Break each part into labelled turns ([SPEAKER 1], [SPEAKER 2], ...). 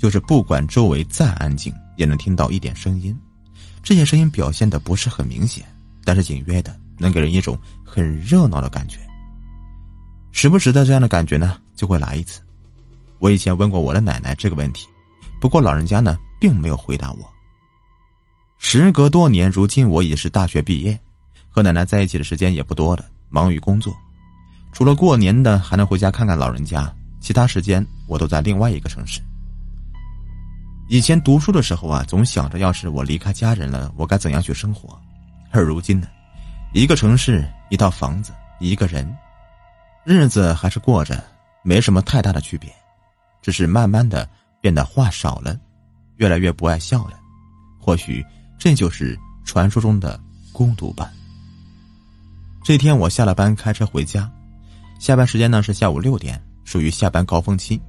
[SPEAKER 1] 就是不管周围再安静，也能听到一点声音。这些声音表现的不是很明显，但是隐约的能给人一种很热闹的感觉。时不时的这样的感觉呢，就会来一次。我以前问过我的奶奶这个问题，不过老人家呢并没有回答我。时隔多年，如今我已是大学毕业，和奶奶在一起的时间也不多了，忙于工作，除了过年的还能回家看看老人家，其他时间我都在另外一个城市。以前读书的时候啊，总想着要是我离开家人了，我该怎样去生活。而如今呢，一个城市，一套房子，一个人，日子还是过着，没什么太大的区别，只是慢慢的变得话少了，越来越不爱笑了。或许这就是传说中的孤独吧。这天我下了班开车回家，下班时间呢是下午六点，属于下班高峰期，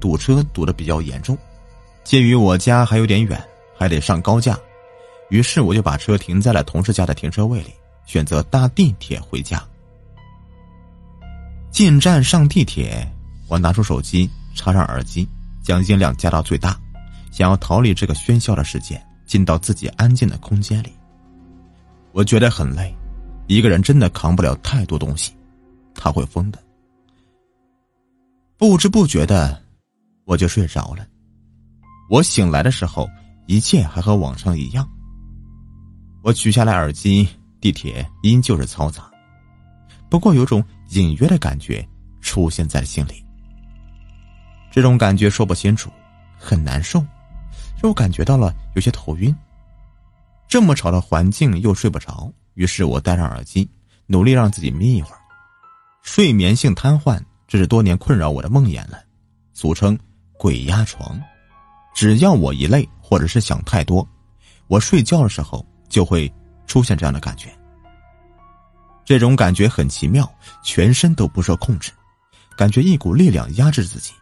[SPEAKER 1] 堵车堵得比较严重。鉴于我家还有点远，还得上高架，于是我就把车停在了同事家的停车位里，选择搭地铁回家。进站上地铁，我拿出手机，插上耳机，将音量加到最大，想要逃离这个喧嚣的世界，进到自己安静的空间里。我觉得很累，一个人真的扛不了太多东西，他会疯的。不知不觉的，我就睡着了。我醒来的时候，一切还和往常一样。我取下来耳机，地铁依旧是嘈杂，不过有种隐约的感觉出现在心里。这种感觉说不清楚，很难受，让我感觉到了有些头晕。这么吵的环境又睡不着，于是我戴上耳机，努力让自己眯一会儿。睡眠性瘫痪，这是多年困扰我的梦魇了，俗称“鬼压床”。只要我一累，或者是想太多，我睡觉的时候就会出现这样的感觉。这种感觉很奇妙，全身都不受控制，感觉一股力量压制自己。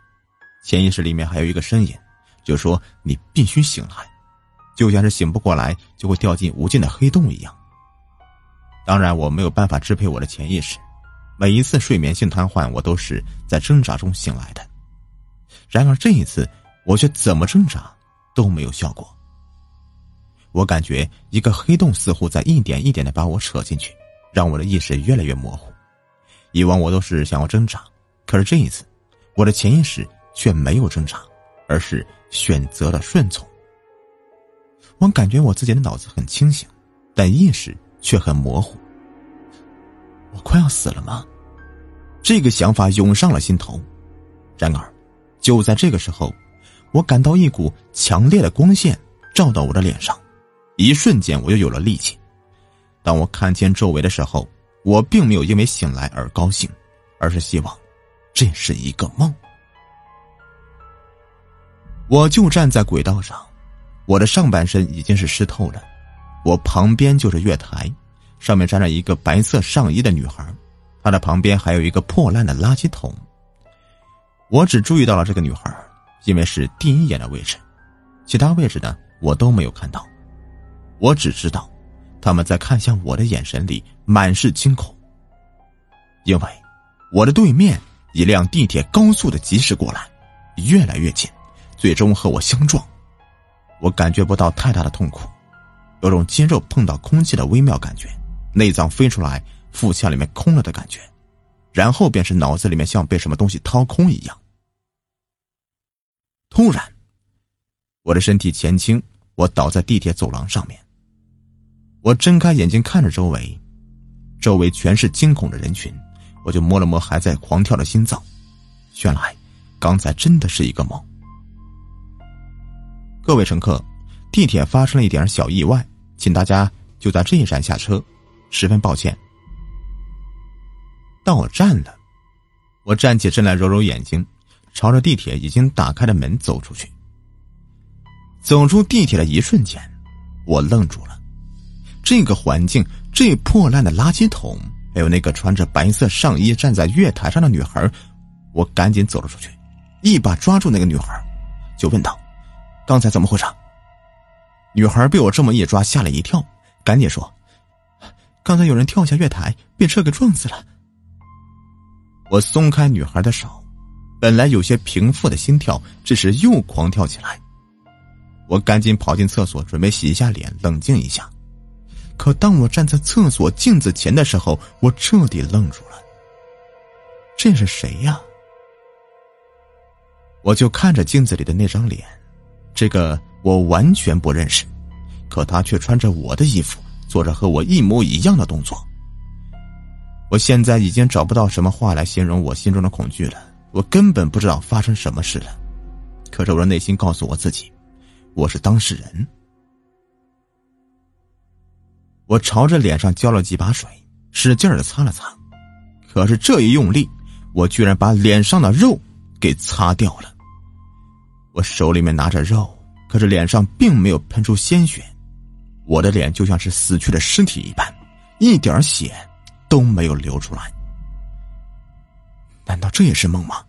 [SPEAKER 1] 潜意识里面还有一个声音，就说你必须醒来，就像是醒不过来就会掉进无尽的黑洞一样。当然，我没有办法支配我的潜意识，每一次睡眠性瘫痪，我都是在挣扎中醒来的。然而这一次。我却怎么挣扎都没有效果。我感觉一个黑洞似乎在一点一点的把我扯进去，让我的意识越来越模糊。以往我都是想要挣扎，可是这一次，我的潜意识却没有挣扎，而是选择了顺从。我感觉我自己的脑子很清醒，但意识却很模糊。我快要死了吗？这个想法涌上了心头。然而，就在这个时候。我感到一股强烈的光线照到我的脸上，一瞬间我又有了力气。当我看见周围的时候，我并没有因为醒来而高兴，而是希望这是一个梦。我就站在轨道上，我的上半身已经是湿透了，我旁边就是月台，上面站着一个白色上衣的女孩，她的旁边还有一个破烂的垃圾桶。我只注意到了这个女孩。因为是第一眼的位置，其他位置呢我都没有看到，我只知道他们在看向我的眼神里满是惊恐。因为我的对面一辆地铁高速的疾驶过来，越来越近，最终和我相撞。我感觉不到太大的痛苦，有种肌肉碰到空气的微妙感觉，内脏飞出来，腹腔里面空了的感觉，然后便是脑子里面像被什么东西掏空一样。突然，我的身体前倾，我倒在地铁走廊上面。我睁开眼睛看着周围，周围全是惊恐的人群。我就摸了摸还在狂跳的心脏，原来刚才真的是一个梦。各位乘客，地铁发生了一点小意外，请大家就在这一站下车，十分抱歉。到站了，我站起身来揉揉眼睛。朝着地铁已经打开的门走出去。走出地铁的一瞬间，我愣住了。这个环境，这破烂的垃圾桶，还有那个穿着白色上衣站在月台上的女孩，我赶紧走了出去，一把抓住那个女孩，就问道：“刚才怎么回事？”女孩被我这么一抓，吓了一跳，赶紧说：“刚才有人跳下月台，被车给撞死了。”我松开女孩的手。本来有些平复的心跳，这时又狂跳起来。我赶紧跑进厕所，准备洗一下脸，冷静一下。可当我站在厕所镜子前的时候，我彻底愣住了。这是谁呀？我就看着镜子里的那张脸，这个我完全不认识，可他却穿着我的衣服，做着和我一模一样的动作。我现在已经找不到什么话来形容我心中的恐惧了，我根本不知道发生什么事了。可是我的内心告诉我自己，我是当事人。我朝着脸上浇了几把水，使劲的擦了擦，可是这一用力，我居然把脸上的肉给擦掉了。我手里面拿着肉，可是脸上并没有喷出鲜血，我的脸就像是死去的尸体一般，一点血都没有流出来。难道这也是梦吗？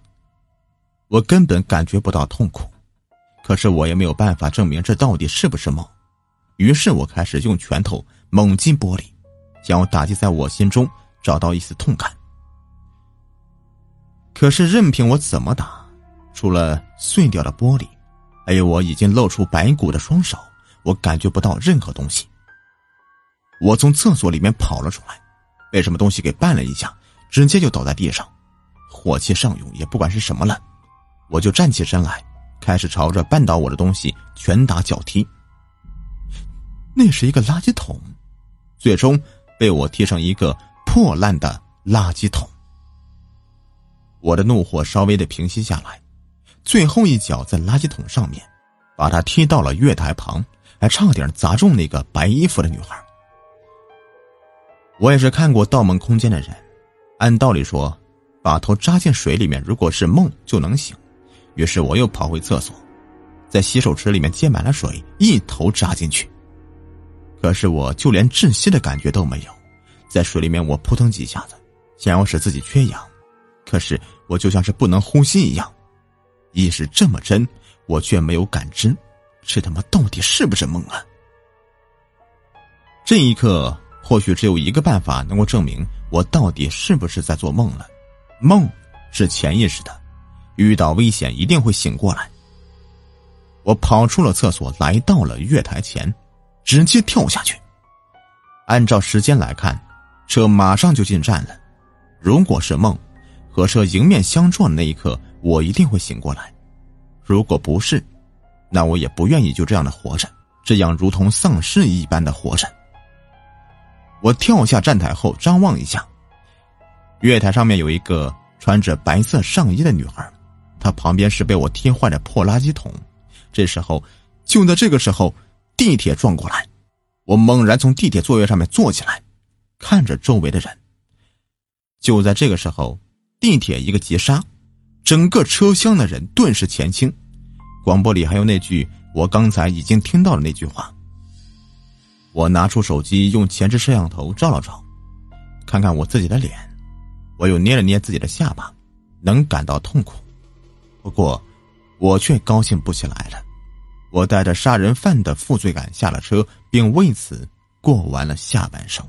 [SPEAKER 1] 我根本感觉不到痛苦，可是我也没有办法证明这到底是不是梦。于是我开始用拳头。猛击玻璃，想要打击在我心中找到一丝痛感。可是任凭我怎么打，除了碎掉的玻璃，还有我已经露出白骨的双手，我感觉不到任何东西。我从厕所里面跑了出来，被什么东西给绊了一下，直接就倒在地上，火气上涌，也不管是什么了，我就站起身来，开始朝着绊倒我的东西拳打脚踢。那是一个垃圾桶。最终被我踢成一个破烂的垃圾桶。我的怒火稍微的平息下来，最后一脚在垃圾桶上面，把他踢到了月台旁，还差点砸中那个白衣服的女孩。我也是看过《盗梦空间》的人，按道理说，把头扎进水里面，如果是梦就能醒。于是我又跑回厕所，在洗手池里面接满了水，一头扎进去。可是我就连窒息的感觉都没有，在水里面我扑腾几下子，想要使自己缺氧，可是我就像是不能呼吸一样，意识这么真，我却没有感知，这他妈到底是不是梦啊？这一刻，或许只有一个办法能够证明我到底是不是在做梦了。梦是潜意识的，遇到危险一定会醒过来。我跑出了厕所，来到了月台前。直接跳下去。按照时间来看，车马上就进站了。如果是梦，和车迎面相撞的那一刻，我一定会醒过来。如果不是，那我也不愿意就这样的活着，这样如同丧尸一般的活着。我跳下站台后，张望一下，月台上面有一个穿着白色上衣的女孩，她旁边是被我踢坏的破垃圾桶。这时候，就在这个时候。地铁撞过来，我猛然从地铁座位上面坐起来，看着周围的人。就在这个时候，地铁一个急刹，整个车厢的人顿时前倾。广播里还有那句我刚才已经听到的那句话。我拿出手机，用前置摄像头照了照，看看我自己的脸。我又捏了捏自己的下巴，能感到痛苦，不过我却高兴不起来了。我带着杀人犯的负罪感下了车，并为此过完了下半生。